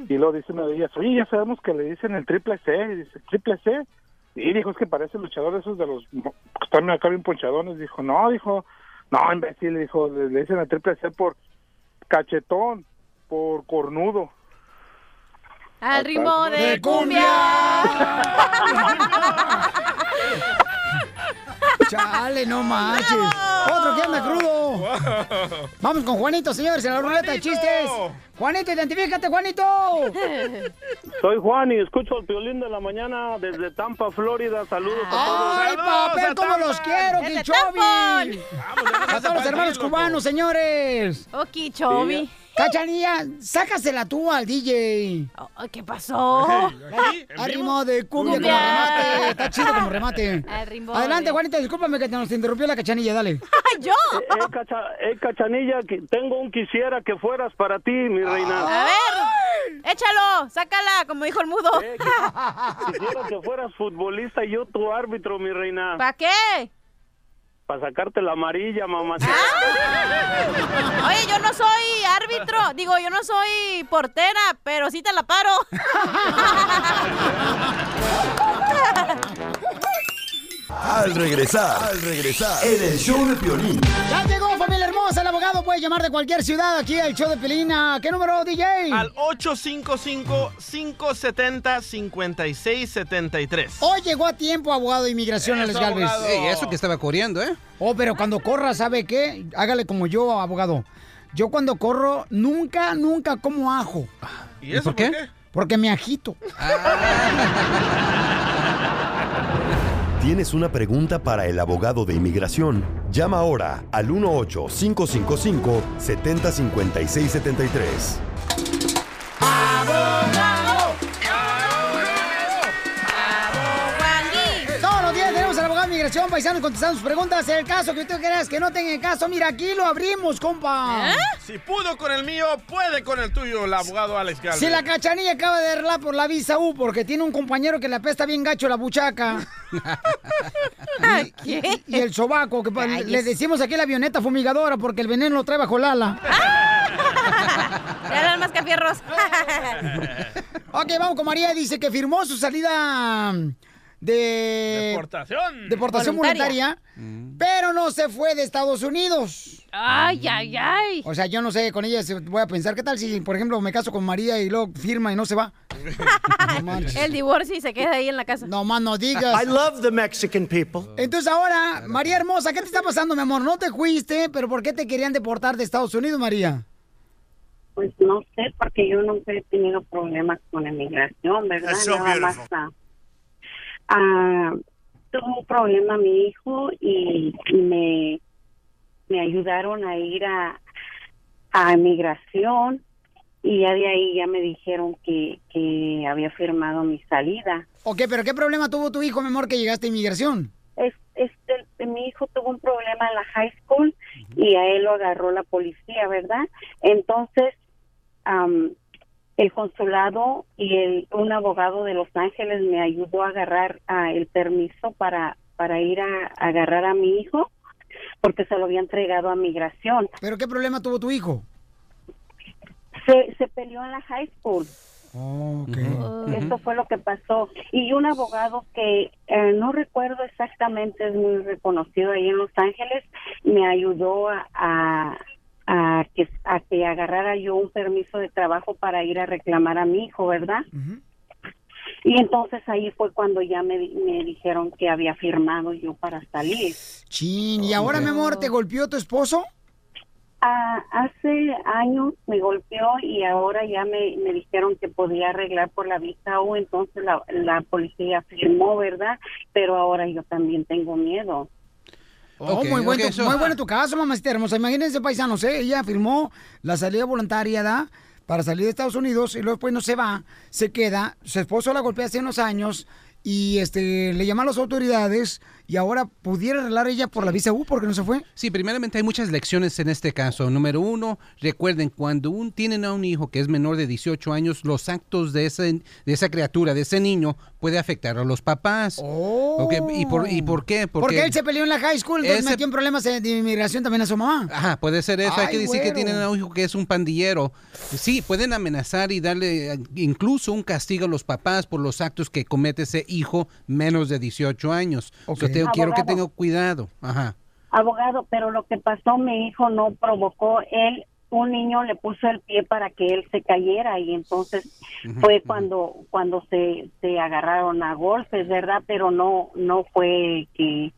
Y luego dice una de ellas, oye, ya sabemos que le dicen el triple C. Y dice, ¿triple C? Y dijo, es que parece luchador esos de los que están acá bien ponchadones. Dijo, no, dijo, no, imbécil, dijo, le, le dicen el triple C por cachetón, por cornudo. Al ritmo de cumbia. Chale, no manches. Otro que anda crudo. Vamos con Juanito, señores, en la ruleta de chistes. Juanito, identifícate, Juanito. Soy Juan y escucho el violín de la mañana desde Tampa, Florida. Saludos a todos. ¡Ay, papel, cómo los quiero, Kichobi! A todos los hermanos cubanos, señores. Oh, Kichobi. Cachanilla, sácasela tú al DJ. ¿Qué pasó? Ahí, a ritmo de cumbia, Cumbia. como remate. Está chido como remate. Al Adelante, de- Juanito, discúlpame que te nos interrumpió la cachanilla, dale. ¡Yo! Eh, Cacha- eh, Cachanilla, que- tengo un quisiera que fueras para ti, mi reina. A ver, échalo, sácala, como dijo el mudo. Quisiera que fueras futbolista y yo tu árbitro, mi reina. ¿Para qué? Para sacarte la amarilla, mamá. Oye, yo no soy árbitro, digo, yo no soy portera, pero sí te la paro. Al regresar, al regresar, en el show de Piolín. Ya llegó, familia hermosa, el abogado puede llamar de cualquier ciudad aquí al show de Pelina. ¿Qué número, DJ? Al 855-570-5673. Hoy llegó a tiempo, abogado de inmigración, Alex Galvez. Ey, eso que estaba corriendo, ¿eh? Oh, pero cuando corra, ¿sabe qué? Hágale como yo, abogado. Yo cuando corro, nunca, nunca como ajo. ¿Y eso por qué? Porque me agito. ¿Tienes una pregunta para el abogado de inmigración? Llama ahora al 18 555 705673 inmigración, paisanos, contestando sus preguntas. El caso que tú creas que no tenga caso, mira, aquí lo abrimos, compa. Si pudo con el mío, puede con el tuyo, el abogado Alex Galvez. Si la cachanilla acaba de arreglar por la visa U porque tiene un compañero que le apesta bien gacho la buchaca. y, y- y el sobaco, que le decimos aquí la avioneta fumigadora porque el veneno lo trae bajo el ala. Ya más cafierros. ok, vamos con María. Dice que firmó su salida de... Deportación. Deportación Voluntaria. voluntaria. Pero no se fue de Estados Unidos. Ay, ay, ay. O sea, yo no sé, con ella se- voy a pensar, ¿qué tal si, por ejemplo, me caso con María y luego firma y no se va? No. El divorcio y se queda ahí en la casa. No más no digas. I love the Mexican people. Entonces ahora, María Hermosa, ¿qué te está pasando, mi amor? No te fuiste, pero ¿por qué te querían deportar de Estados Unidos, María? Pues no sé, porque yo nunca he tenido problemas con la inmigración, ¿verdad? Nada más. Ah, tuvo un problema mi hijo y, y me, me ayudaron a ir a, a inmigración y ya de ahí ya me dijeron que, que había firmado mi salida. Ok, pero ¿qué problema tuvo tu hijo, mi amor, que llegaste a inmigración? Es, este, mi hijo tuvo un problema en la high school y a él lo agarró la policía, ¿verdad? Entonces, am, el consulado y el, un abogado de Los Ángeles me ayudó a agarrar el permiso para, para ir a, a agarrar a mi hijo porque se lo había entregado a migración. ¿Pero qué problema tuvo tu hijo? Se, se peleó en la high school. Esto fue lo que pasó. Y un abogado que eh, no recuerdo exactamente, es muy reconocido ahí en Los Ángeles, me ayudó a, a, a que, a que agarrara yo un permiso de trabajo para ir a reclamar a mi hijo, ¿verdad? Y entonces ahí fue cuando ya me, di- me dijeron que había firmado yo para salir. Chin, ¿y ahora, mi amor, te golpeó tu esposo? Ah, hace años me golpeó y ahora ya me, me dijeron que podía arreglar por la visa U, entonces la, la policía firmó, ¿verdad? Pero ahora yo también tengo miedo. Oh, muy, bueno, muy bueno tu caso, mamacita hermosa. Imagínense, paisanos, ¿eh? Ella firmó la salida voluntaria, ¿da? Para salir de Estados Unidos y luego después no se va, se queda. Su esposo la golpea hace unos años y este le llama a las autoridades y ahora pudiera arreglar ella por la visa U porque no se fue. Sí, primeramente hay muchas lecciones en este caso. Número uno, recuerden, cuando un, tienen a un hijo que es menor de 18 años, los actos de, ese, de esa criatura, de ese niño, puede afectar a los papás. Ok, ¿y, por, ¿Y por qué? Porque, él se peleó en la high school, entonces ese- metió en problemas de inmigración también a su mamá. Ajá, puede ser eso. Hay Ay, que decir que tienen a un hijo que es un pandillero. Sí, pueden amenazar y darle incluso un castigo a los papás por los actos que comete ese hijo menos de 18 años. Ok. So, quiero que tenga cuidado. Ajá. Abogado, pero lo que pasó, mi hijo no provocó, él, un niño le puso el pie para que él se cayera y entonces fue cuando cuando se, se agarraron a golpes, ¿verdad? Pero no no fue que...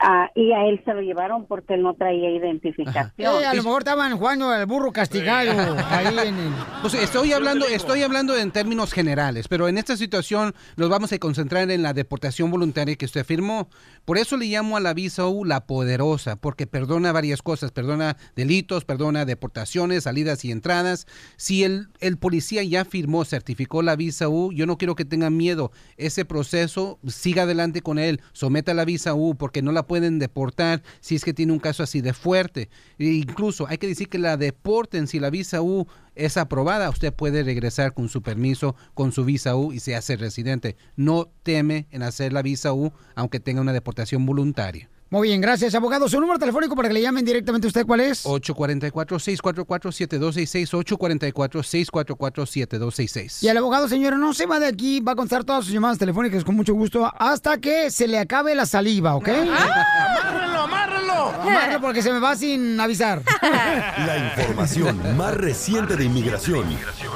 ah, y a él se lo llevaron porque él no traía identificación. Eh, a lo mejor estaban jugando al burro castigado ahí en el... Pues estoy hablando, estoy hablando en términos generales, pero en esta situación nos vamos a concentrar en la deportación voluntaria que usted firmó. Por eso le llamo a la visa U la poderosa, porque perdona varias cosas, perdona delitos, perdona deportaciones, salidas y entradas. Si el, el policía ya firmó, certificó la visa U, yo no quiero que tengan miedo. Ese proceso, siga adelante con él, someta la visa U, porque no la pueden deportar si es que tiene un caso así de fuerte. E incluso hay que decir que la deporten si la visa U es aprobada, usted puede regresar con su permiso, con su visa U y se hace residente. No teme en hacer la visa U, aunque tenga una deportación voluntaria. Muy bien, gracias, abogado. Su número telefónico para que le llamen directamente a usted, ¿cuál es? 844-644-7266, 844-644-7266. Y el abogado, señora, no se va de aquí, va a contestar todas sus llamadas telefónicas con mucho gusto hasta que se le acabe la saliva, ¿ok? ¡Amárrenlo, amárrenlo! Amárrelo porque se me va sin avisar. La información más reciente de inmigración.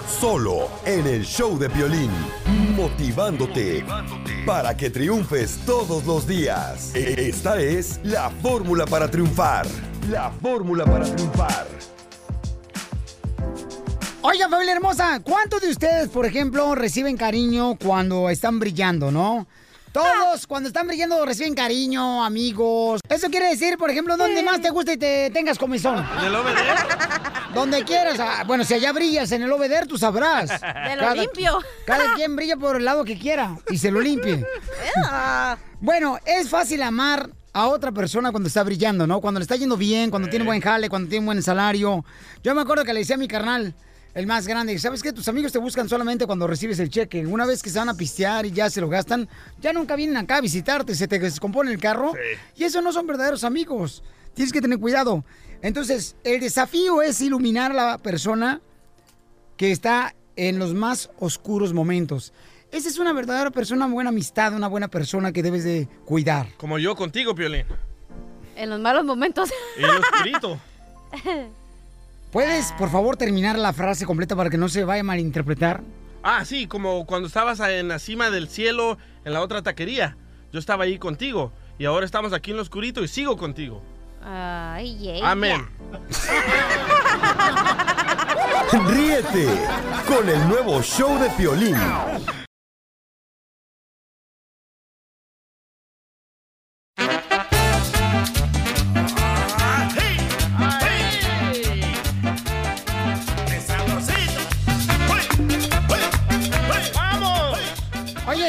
Solo en el show de violín. Motivándote para que triunfes todos los días. Esta es la fórmula para triunfar. La fórmula para triunfar. Oiga, familia hermosa, ¿cuántos de ustedes, por ejemplo, reciben cariño cuando están brillando, no? Todos, cuando están brillando, reciben cariño, amigos. Eso quiere decir, por ejemplo, donde más te gusta y te tengas comezón. ¿En el obeder? Donde quieras. Ah, Bueno, si allá brillas en el obeder, tú sabrás. De lo limpio. Cada quien brilla por el lado que quiera y se lo limpie. bueno, es fácil amar a otra persona cuando está brillando, ¿no? Cuando le está yendo bien, cuando tiene buen jale, cuando tiene buen salario. Yo me acuerdo que le decía a mi carnal, el más grande, ¿sabes qué? Tus amigos te buscan solamente cuando recibes el cheque. Una vez que se van a pistear y ya se lo gastan, ya nunca vienen acá a visitarte, se te descompone el carro. Y eso no son verdaderos amigos. Tienes que tener cuidado. Entonces, el desafío es iluminar a la persona que está en los más oscuros momentos. Esa es una verdadera persona, una buena amistad, una buena persona que debes de cuidar. Como yo contigo, Piolín. En los malos momentos. El oscurito. ¿Puedes, por favor, terminar la frase completa para que no se vaya a malinterpretar? Ah, sí, como cuando estabas en la cima del cielo en la otra taquería. Yo estaba ahí contigo. Y ahora estamos aquí en lo oscurito y sigo contigo. Ay, ey, Amén. Ríete con el nuevo show de Piolín.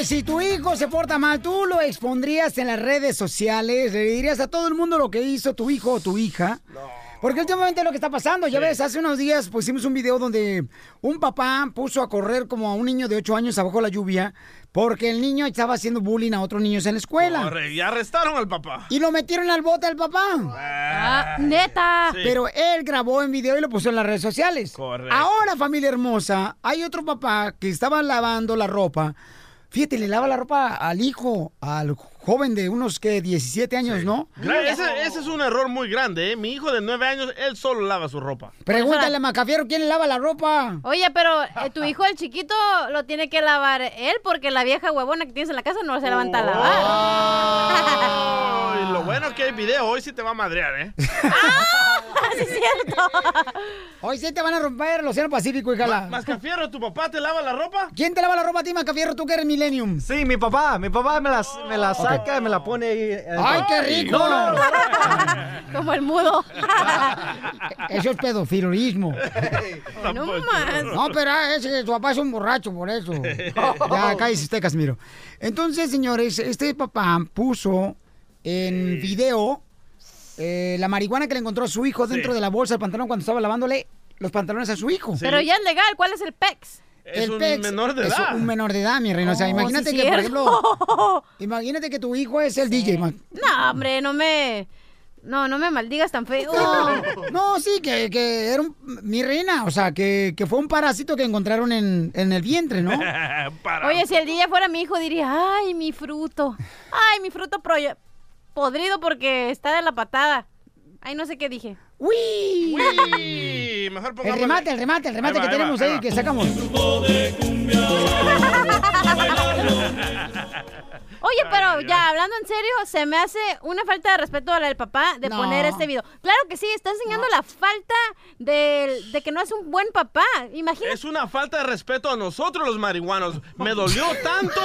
Si tu hijo se porta mal, ¿tú lo expondrías en las redes sociales? ¿Le dirías a todo el mundo lo que hizo tu hijo o tu hija? Porque últimamente lo que está pasando, ya ves, hace unos días pusimos un video donde un papá puso a correr como a un niño de 8 años abajo de la lluvia porque el niño estaba haciendo bullying a otros niños en la escuela. Corre, y arrestaron al papá. Y lo metieron al bote al papá. Ah, neta. Sí. Pero él grabó en video y lo puso en las redes sociales. Correcto. Ahora, familia hermosa, hay otro papá que estaba lavando la ropa. Fíjate, le lava la ropa al hijo, al joven de unos que 17 años, ¿no? Ese, ese es un error muy grande, ¿eh? Mi hijo de nueve años, él solo lava su ropa. Pregúntale a Macafiero quién le lava la ropa. Oye, pero eh, tu hijo, el chiquito, lo tiene que lavar él porque la vieja huevona que tienes en la casa no se levanta a lavar. Oh, y lo bueno que hay video, hoy sí te va a madrear, ¿eh? sí, es cierto. Hoy sí te van a romper el Océano Pacífico, híjala. Mascafierro, ¿tu papá te lava la ropa? ¿Quién te lava la ropa a ti, Macafierro? Tú que eres Millennium. Sí, mi papá. Mi papá me la, me la saca y me la pone ahí. en- ¡Ay, qué rico! No, no, no. Como el mudo. Eso es pedofilismo. no más. No, pero ah, ese, tu papá es un borracho, por eso. Ya, cállese usted, Casimiro. Entonces, señores, este papá puso en video eh, la marihuana que le encontró a su hijo dentro de la bolsa del pantalón cuando estaba lavándole los pantalones a su hijo. Pero ya es legal. ¿Cuál es el PEX? Es un menor de es edad. un menor de edad, mi reina. o sea, Oh, imagínate sí, que, por ejemplo, imagínate que tu hijo es el DJ. ma- No, hombre, no me... No, no me maldigas tan feo. No, no, sí, que, que era un- mi reina, o sea, que, que fue un parásito que encontraron en, en el vientre, ¿no? Oye, si el día fuera mi hijo, diría, ay, mi fruto. Ay, mi fruto podrido porque está de la patada. Ay, no sé qué dije. ¡Uy! Uy, mejor El pongamos. remate, el remate, el remate Ahí va, que ahí va, tenemos ahí ahí, va. que sacamos. Oye, pero ya hablando en serio, se me hace una falta de respeto a la del papá de No. poner este video. Claro que sí, está enseñando la falta de, que no es un buen papá. Imagínate. Es una falta de respeto a nosotros los marihuanos. Me dolió tanto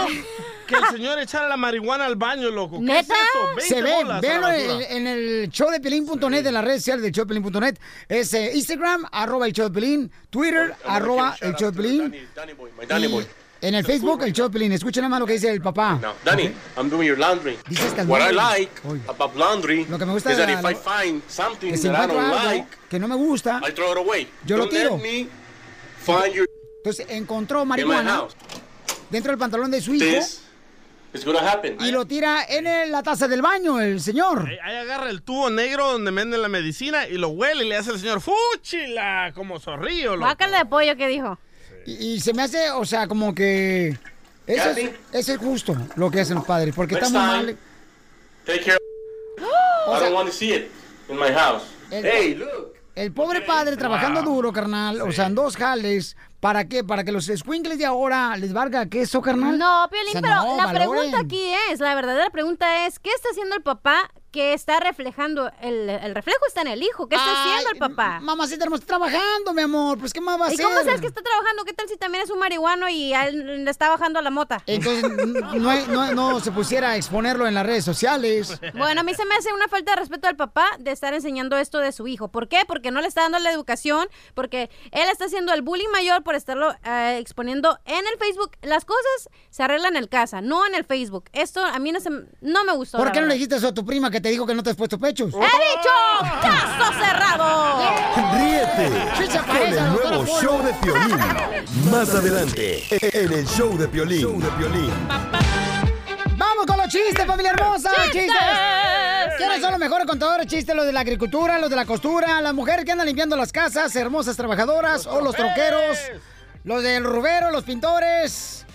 que el señor echara la marihuana al baño, loco. ¿Qué ¿Neta? es eso? 20 Se ve, véanlo en, en el show de Pelín.net, de las redes sociales del show de Pelín.net. Es eh, Instagram, arroba el show de Pelín, Twitter, arroba el show de Pelín. Danny boy. Y en el Facebook, el Pelín. Escuchen nada más lo que dice el papá. Now, Danny, I'm doing your laundry. Dice hasta el What I like about laundry Lo que me gusta is that de if la- I find something Que si that I encuentro don't algo like, que no me gusta, I throw it away. Yo lo don't tiro. let me find your entonces encontró marihuana dentro del pantalón de su hijo This is gonna happen. y lo tira en el- la taza del baño, el señor. Ahí, ahí agarra el tubo negro donde venden la medicina y lo huele y le hace al señor ¡Fúchila! Como zorrillo, loco. Guácala de pollo que dijo. Y, y se me hace, o sea, como que... Eso es, eso es justo lo que hacen los padres, porque Next time, mal. Take care. I don't want to see it in my house. El- Hey, look. El pobre padre trabajando duro, carnal, o sea, en dos jales, ¿para qué? ¿Para que los squinkles de ahora les valga queso, carnal? No, Piolín, O sea, pero no, la valoren. pregunta aquí es, la verdadera pregunta es, ¿qué está haciendo el papá que está reflejando? El, el reflejo está en el hijo. ¿Qué está Ay, haciendo el papá? Mamacita hermosa, trabajando, mi amor, pues ¿qué más va a ¿Y hacer? cómo sabes que está trabajando? ¿Qué tal si también es un marihuano y él le está bajando la mota? Entonces, no, no- no se pusiera a exponerlo en las redes sociales. Bueno, a mí se me hace una falta de respeto al papá de estar enseñando esto de su hijo. ¿Por qué? Porque no le está dando la educación, porque él está haciendo el bullying mayor por estarlo eh, exponiendo en el Facebook. Las cosas se arreglan en casa, no en el Facebook. Esto a mí no, se, no me gustó. ¿Por qué no le dijiste eso a tu prima que te dijo que no te has puesto pechos? ¡He dicho! ¡Caso cerrado! Ríete con el nuevo show de Piolín. Más adelante, en el show de Piolín. Show de Piolín. ¡Vamos con los chistes, familia hermosa! ¡Chistes! ¿Quiénes son los mejores contadores de chistes? Los de la agricultura, los de la costura, las mujeres que andan limpiando las casas, hermosas trabajadoras, o los troqueros, los del rubero, los pintores.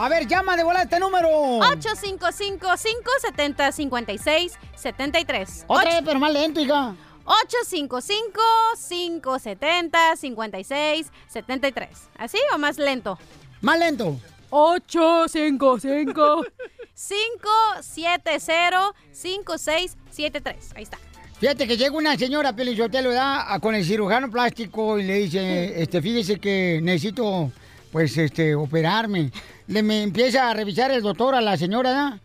A ver, llama de volar este número. 855-570-5673. Otra vez, pero más lento, hija. 855-570-5673. ¿Así o más lento? Más lento. 855-570-5673. Ahí está. Fíjate que llega una señora Pelizotelo da con el cirujano plástico y le dice, este, fíjese que necesito, pues, este, operarme. Le me empieza a revisar el doctor a la señora.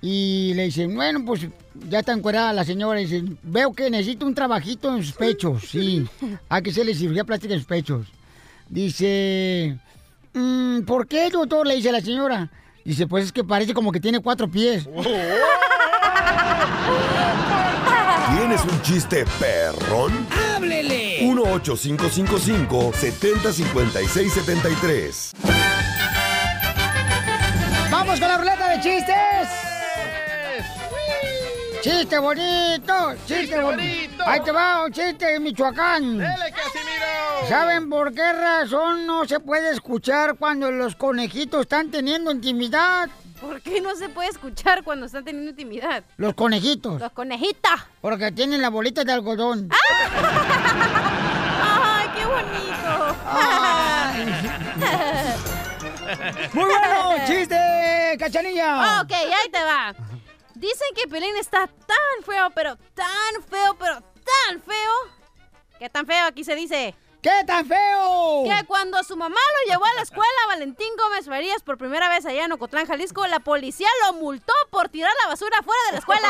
Y le dice, bueno, pues ya está encuerada la señora. Y dice, veo que necesito un trabajito en sus pechos, sí. Hay que hacerle cirugía plástica en sus pechos. Dice, "Mm, ¿por qué, doctor? Le dice la señora. Dice, pues es que parece como que tiene cuatro pies. ¿Quién ¿Tienes un chiste perrón? ¡Háblele! 1-855-570-5673. ¡Vamos con la ruleta de chistes! ¡Chiste bonito! ¡Chiste, ¡Chiste bonito! bonito! Ahí te va un chiste de Michoacán. ¡Dele, Casimiro! ¿Saben por qué razón no se puede escuchar cuando los conejitos están teniendo intimidad? ¿Por qué no se puede escuchar cuando están teniendo intimidad? Los conejitos. Los conejitas. Porque tienen la bolita de algodón. ¡Ay, qué bonito! ¡Muy bueno! ¡Chiste, cachanilla! Ok, ahí te va. Dicen que Pelín está tan feo, pero tan feo, pero tan feo. ¿Qué tan feo? Aquí se dice. ¿Qué tan feo? Que cuando su mamá lo llevó a la escuela, Valentín Gómez Farías, por primera vez allá en Ocotlán, Jalisco, la policía lo multó por tirar la basura fuera de la escuela.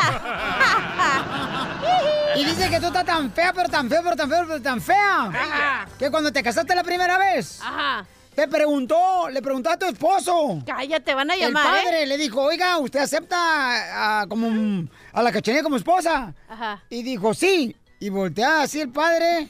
Y dice que tú estás tan fea, pero tan feo, pero tan feo, pero tan fea. Ajá. Que cuando te casaste la primera vez, Ajá. Te preguntó, le preguntó a tu esposo. Cállate, van a El llamar, padre ¿eh? le dijo, oiga, ¿usted acepta a, como, a la cachanilla como esposa? Ajá. Y dijo, sí. Y voltea así el padre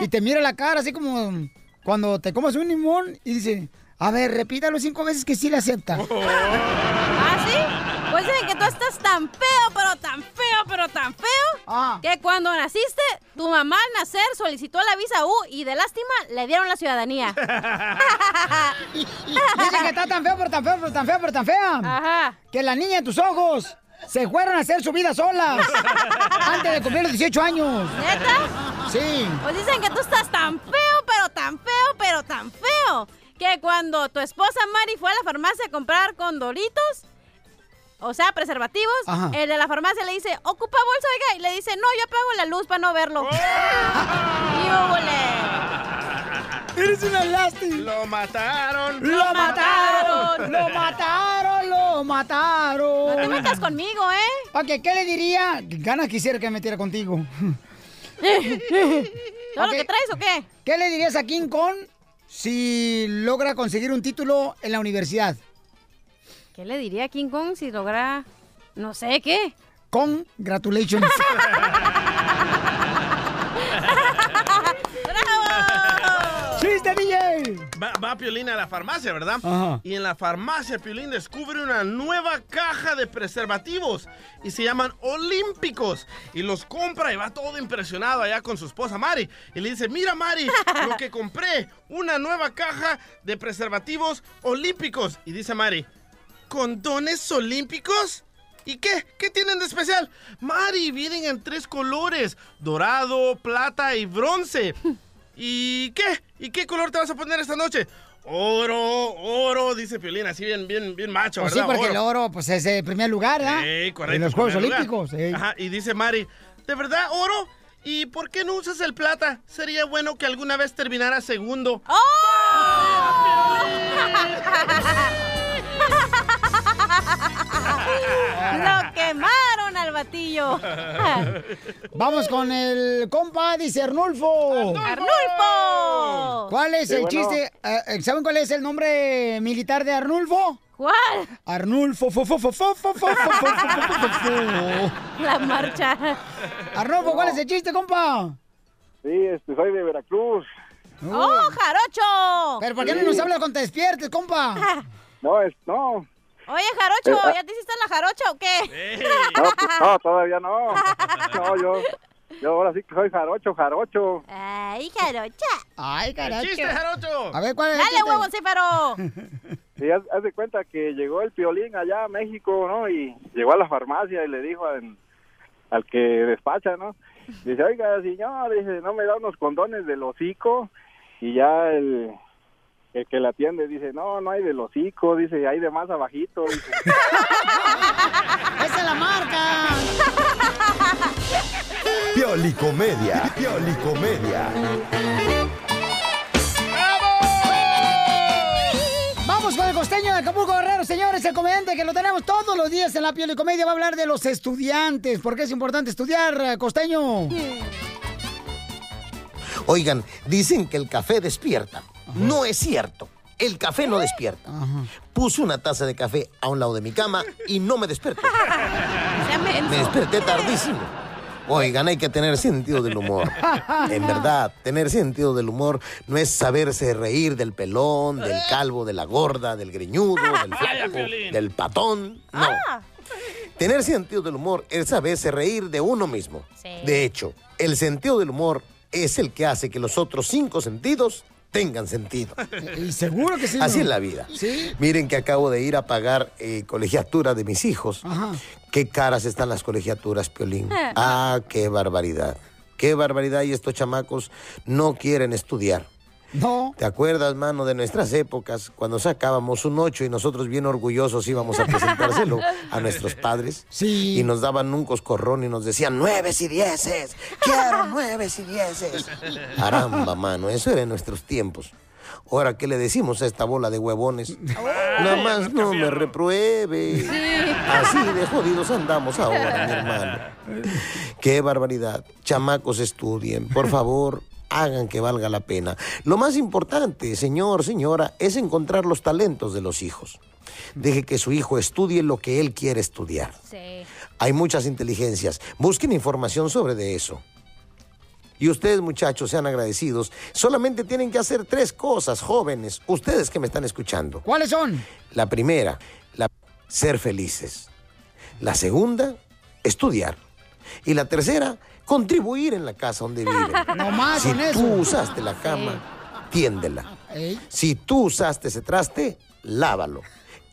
y te mira la cara así como cuando te comes un limón y dice, a ver, repítalo cinco veces que sí le acepta. ¿Ah, sí? Pues dicen que tú estás tan feo, pero tan feo, pero tan feo, que cuando naciste, tu mamá al nacer solicitó la visa U y de lástima le dieron la ciudadanía. Dice que está tan feo, pero tan feo, pero tan feo, pero tan fea. Ajá. Que la niña de tus ojos se fueron a hacer su vida solas antes de cumplir los 18 años. ¿Neta? Sí. Pues dicen que tú estás tan feo, pero tan feo, pero tan feo, que cuando tu esposa Mari fue a la farmacia a comprar condoritos, o sea, preservativos, Ajá. el de la farmacia le dice, ¿ocupa bolsa, oiga? Y le dice, no, yo apago la luz para no verlo. ¡Y Eres una lástima. Lo mataron. ¡Lo mataron! ¡Lo mataron! ¡Lo mataron! No te metas conmigo, ¿eh? Ok, ¿qué le diría? Ganas quisiera que me metiera contigo. ¿Todo lo que traes o qué? ¿Qué le dirías a King Kong si logra conseguir un título en la universidad? ¿Qué le diría a King Kong si logra, no sé, qué? Congratulations. ¡Chiste, DJ! Va, va Piolín a la farmacia, ¿verdad? Ajá. Y en la farmacia Piolín descubre una nueva caja de preservativos y se llaman Olímpicos. Y los compra y va todo impresionado allá con su esposa Mari. Y le dice, mira Mari, lo que compré, una nueva caja de preservativos olímpicos. Y dice Mari, ¿condones olímpicos? ¿Y qué? ¿Qué tienen de especial? Mari, vienen en tres colores, dorado, plata y bronce. ¿Y qué? ¿Y qué color te vas a poner esta noche? Oro, oro, dice Piolín, así bien, bien, bien macho, Pues sí, porque el oro pues, es el primer lugar, ¿verdad? Sí, correcto, En los Juegos. Olímpicos. sí. Ajá, y dice Mari, ¿de verdad oro? ¿Y por qué no usas el plata? Sería bueno que alguna vez terminara segundo. Lo quemaron al batillo. Vamos con el compa, dice Arnulfo. ¡Arnulfo! ¿Cuál es el chiste? ¿Saben cuál es el nombre militar de Arnulfo? ¿Cuál? Arnulfo, fo, fo, fo, fo, fo, fo, La marcha. Arnulfo, ¿cuál es el chiste, compa? Sí, este, soy de Veracruz. ¡Oh, jarocho! ¿Pero por qué no nos habla cuando te despiertes, compa? No, es, no, Oye, jarocho, Eh, ah. ¿ya te hiciste la jarocha o qué? no, pues, no, todavía no. No, yo, yo ahora sí que soy jarocho, jarocho. Ay, jarocha. Ay, caracho. ¡Chiste, jarocho! A ver, ¿cuál es el Dale, chiste? huevo cífero. Y haz, haz de cuenta que llegó el piolín allá a México, ¿no? Y llegó a la farmacia y le dijo al, al que despacha, ¿no? Dice, oiga, señor, dice, no me da unos condones del hocico. Y ya el, el que la atiende dice, no, no hay del hocico, dice, hay de más abajito. Dice, ¡Esa es la marca! Piolicomedia. Piolicomedia. Vamos con el costeño de Acapulco Guerrero, señores, el comediante que lo tenemos todos los días en la Piel y Comedia va a hablar de los estudiantes. ¿Por qué es importante estudiar, costeño? Oigan, dicen que el café despierta. No es cierto. El café no despierta. Puse una taza de café a un lado de mi cama y no me desperté. Me desperté tardísimo. Oigan, hay que tener sentido del humor. En verdad, tener sentido del humor no es saberse reír del pelón, del calvo, de la gorda, del greñudo, del flaco, del patón. No. Tener sentido del humor es saberse reír de uno mismo. De hecho, el sentido del humor es el que hace que los otros cinco sentidos tengan sentido. Y seguro que sí. Así ¿no? es la vida. Sí. Miren que acabo de ir a pagar eh, colegiatura de mis hijos. Ajá. Qué caras están las colegiaturas, Piolín. Ah, qué barbaridad. Qué barbaridad. Y estos chamacos no quieren estudiar. No. ¿Te acuerdas, mano, de nuestras épocas, cuando sacábamos un 8 y nosotros bien orgullosos íbamos a presentárselo a nuestros padres? Sí. Y nos daban un coscorrón y nos decían nueves y dieces. Quiero nueves y dieces. Caramba, mano, eso era en nuestros tiempos. Ahora, ¿qué le decimos a esta bola de huevones? Nada más no me repruebe. Así de jodidos andamos ahora, mi hermano. Qué barbaridad. Chamacos, estudien. Por favor, hagan que valga la pena. Lo más importante, señor, señora, es encontrar los talentos de los hijos. Deje que su hijo estudie lo que él quiere estudiar. Sí. Hay muchas inteligencias. Busquen información sobre de eso. Y ustedes, muchachos, sean agradecidos. Solamente tienen que hacer tres cosas, jóvenes, ustedes que me están escuchando. ¿Cuáles son? La primera, la, ser felices. La segunda, estudiar. Y la tercera, contribuir en la casa donde viven. No más si eso. tú usaste la cama, tiéndela. Si tú usaste ese traste, lávalo.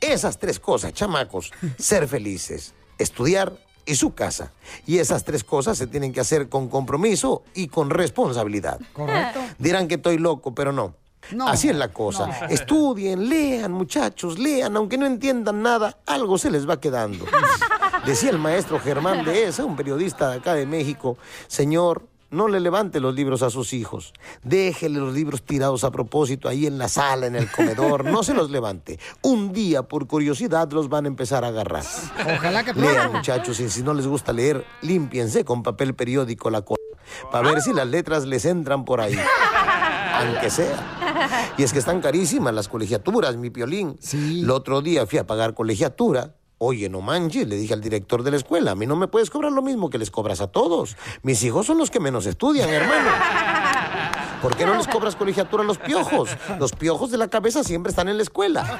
Esas tres cosas, chamacos, ser felices, estudiar y su casa. Y esas tres cosas se tienen que hacer con compromiso y con responsabilidad. Correcto. Dirán que estoy loco, pero no. No, Así es la cosa. no. Estudien, lean, muchachos, lean. Aunque no entiendan nada, algo se les va quedando. Decía el maestro Germán de esa, un periodista de acá de México, señor, no le levante los libros a sus hijos. Déjele los libros tirados a propósito ahí en la sala, en el comedor. No se los levante. Un día, por curiosidad, los van a empezar a agarrar. Ojalá que Lean, muchachos, y si no les gusta leer, límpiense con papel periódico la cola. Para ver si las letras les entran por ahí. Aunque sea. Y es que están carísimas las colegiaturas, mi piolín. El otro día fui a pagar colegiatura. Oye, no manches, le dije al director de la escuela, a mí no me puedes cobrar lo mismo que les cobras a todos. Mis hijos son los que menos estudian, hermano. ¿Por qué no les cobras colegiatura a los piojos? Los piojos de la cabeza siempre están en la escuela.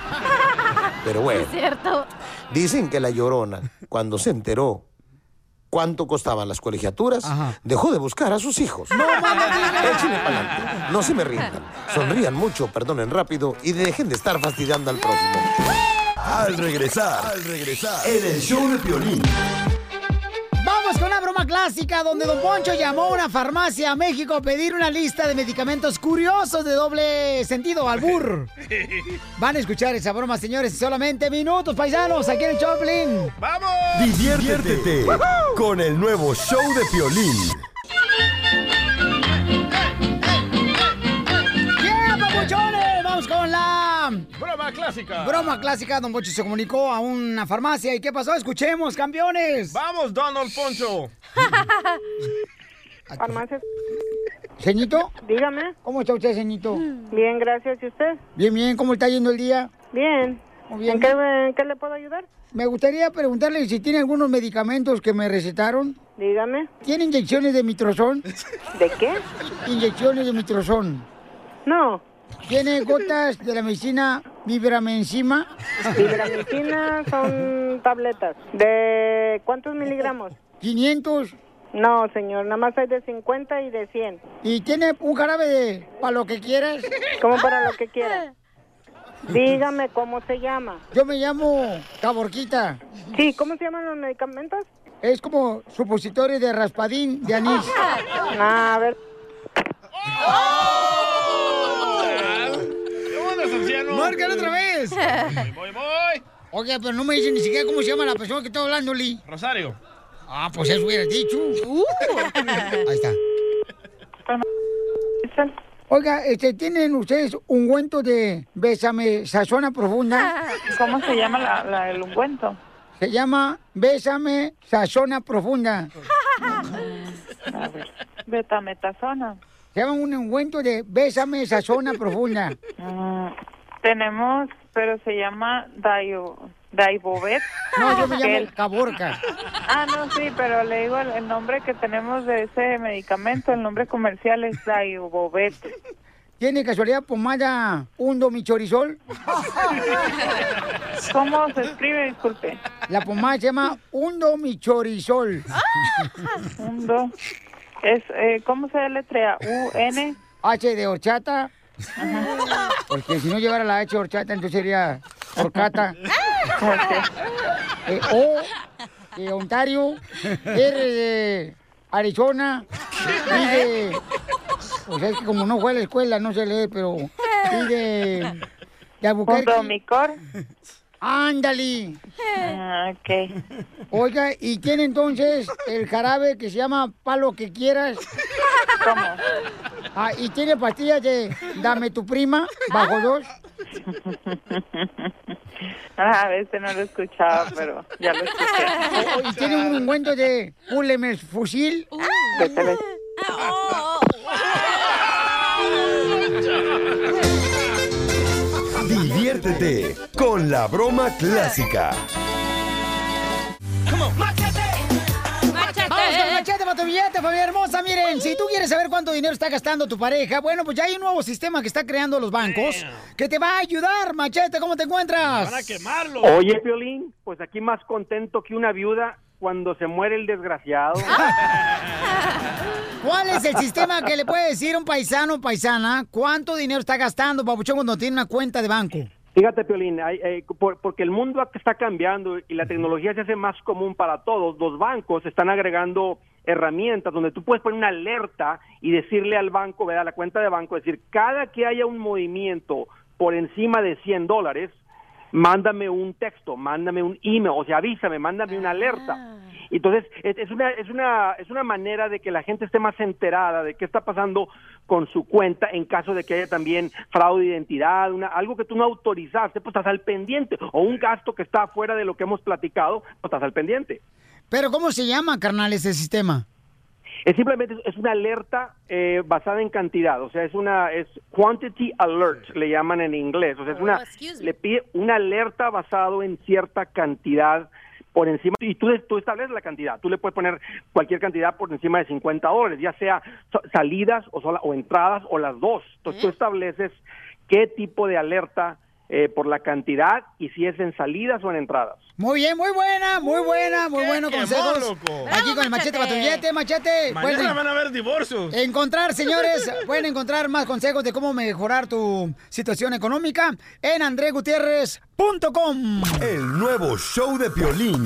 Pero bueno. Es cierto. Dicen que la llorona, cuando se enteró cuánto costaban las colegiaturas, dejó de buscar a sus hijos. No, Échenle pa'lante. No se me rindan. Sonrían mucho, perdonen rápido y dejen de estar fastidiando al próximo. Al regresar, al regresar, en el show de Piolín. Vamos con una broma clásica donde Don Poncho llamó a una farmacia a México a pedir una lista de medicamentos curiosos de doble sentido, albur. Van a escuchar esa broma, señores, en solamente minutos, paisanos, aquí en el Choplin. ¡Vamos! Diviértete con el nuevo show de Piolín. ¡Yeah, papuchones! Vamos con la Broma clásica. broma clásica. Don Poncho se comunicó a una farmacia. ¿Y qué pasó? Escuchemos, campeones. Vamos, Donald Poncho. Farmacia. Ceñito, Dígame. ¿cómo está usted, Ceñito? Bien, gracias. ¿Y usted? Bien, bien, ¿cómo está yendo el día? Bien. Muy bien. ¿En qué, en qué le puedo ayudar? Me gustaría preguntarle si tiene algunos medicamentos que me recetaron. Dígame. ¿Tiene inyecciones de mitrozón? ¿De qué? Inyecciones de mitrozón. No. ¿Tiene gotas de la medicina Vibramensima? Vibramicina son tabletas. ¿De cuántos miligramos? 500. No, señor. Nada más hay de 50 y de 100. ¿Y tiene un jarabe de para lo que quieras? ¿Cómo para lo que quiera? Dígame cómo se llama. Yo me llamo Caborquita. Sí, ¿cómo se llaman los medicamentos? Es como supositorio de raspadín de anís. Ah, a ver. ¿Qué onda, anciano? ¡Márcale otra vez! Voy, voy, voy. Oye, pero no me dice ni siquiera cómo se llama la persona que está hablando, Lee. Rosario. Ah, pues eso hubieras dicho. Ahí está. Oiga, este, ¿tienen ustedes ungüento de Bésame Sazona Profunda? ¿Cómo se llama la, la- el ungüento? Se llama Bésame Sazona Profunda. A ver. Betametasona. Se llama un ungüento de Bésame Sazona Profunda. Mm, tenemos, pero se llama Dio, Daibobet. No, yo me llamo El- Caborca. Ah, no, sí, pero le digo el, el nombre que tenemos de ese medicamento, el nombre comercial es Daibobet. ¿Tiene casualidad pomada hundo michorizol? ¿Cómo se escribe? Disculpe. La pomada se llama hundo michorizol. Hundo. Es, eh, ¿Cómo se deletrea? U-N. H de horchata. Porque si no llevara la H de horchata, entonces sería horcata. Eh, o de Ontario. R de Arizona. Y de. O sea, es que como no fue a la escuela, no se lee, pero. Y de. De Albuquerque. Ándale. Ah, ok. Oiga, ¿y tiene entonces el jarabe que se llama palo que quieras? ¿Cómo? Ah, ¿y tiene pastillas de dame tu prima, bajo dos? Ah, a veces no lo escuchaba, pero ya lo escuché. ¿Y tiene un ungüento de púleme el fusil? Vete, Diviértete con la broma clásica. Vamos con machete para tu billete, familia hermosa. Miren, si tú quieres saber cuánto dinero está gastando tu pareja, bueno, pues ya hay un nuevo sistema que está creando los bancos que te va a ayudar, machete. ¿Cómo te encuentras? Van a quemarlo. Oye, Piolín, pues aquí más contento que una viuda cuando se muere el desgraciado. ¿Cuál es el sistema que le puede decir un paisano o paisana cuánto dinero está gastando, papuchón, cuando tiene una cuenta de banco? Fíjate, Piolín, hay- eh, por- porque el mundo está cambiando y la tecnología se hace más común para todos, los bancos están agregando herramientas donde tú puedes poner una alerta y decirle al banco, vea, a la cuenta de banco, decir, cada que haya un movimiento por encima de 100 dólares, mándame un texto, mándame un email, o sea, avísame, mándame una alerta. Entonces, es, es una, es, una, es una manera de que la gente esté más enterada de qué está pasando con su cuenta en caso de que haya también fraude de identidad, una, algo que tú no autorizaste, pues estás al pendiente, o un gasto que está fuera de lo que hemos platicado, pues estás al pendiente. Pero ¿cómo se llama, carnal, ese sistema? Es simplemente es una alerta eh, basada en cantidad, o sea, es una es quantity alert, le llaman en inglés, o sea, es una le pide una alerta basado en cierta cantidad por encima y tú, tú estableces la cantidad, tú le puedes poner cualquier cantidad por encima de 50 dólares, ya sea salidas o sola, o entradas o las dos. Entonces tú estableces qué tipo de alerta eh, por la cantidad y si es en salidas o en entradas. Muy bien, muy buena, muy buena, muy buenos consejos. loco. Aquí con el machete billete, machete. Mañana Pueden van a haber divorcios. encontrar, señores, pueden encontrar más consejos de cómo mejorar tu situación económica en andregutierrez.com. El nuevo show de Piolín.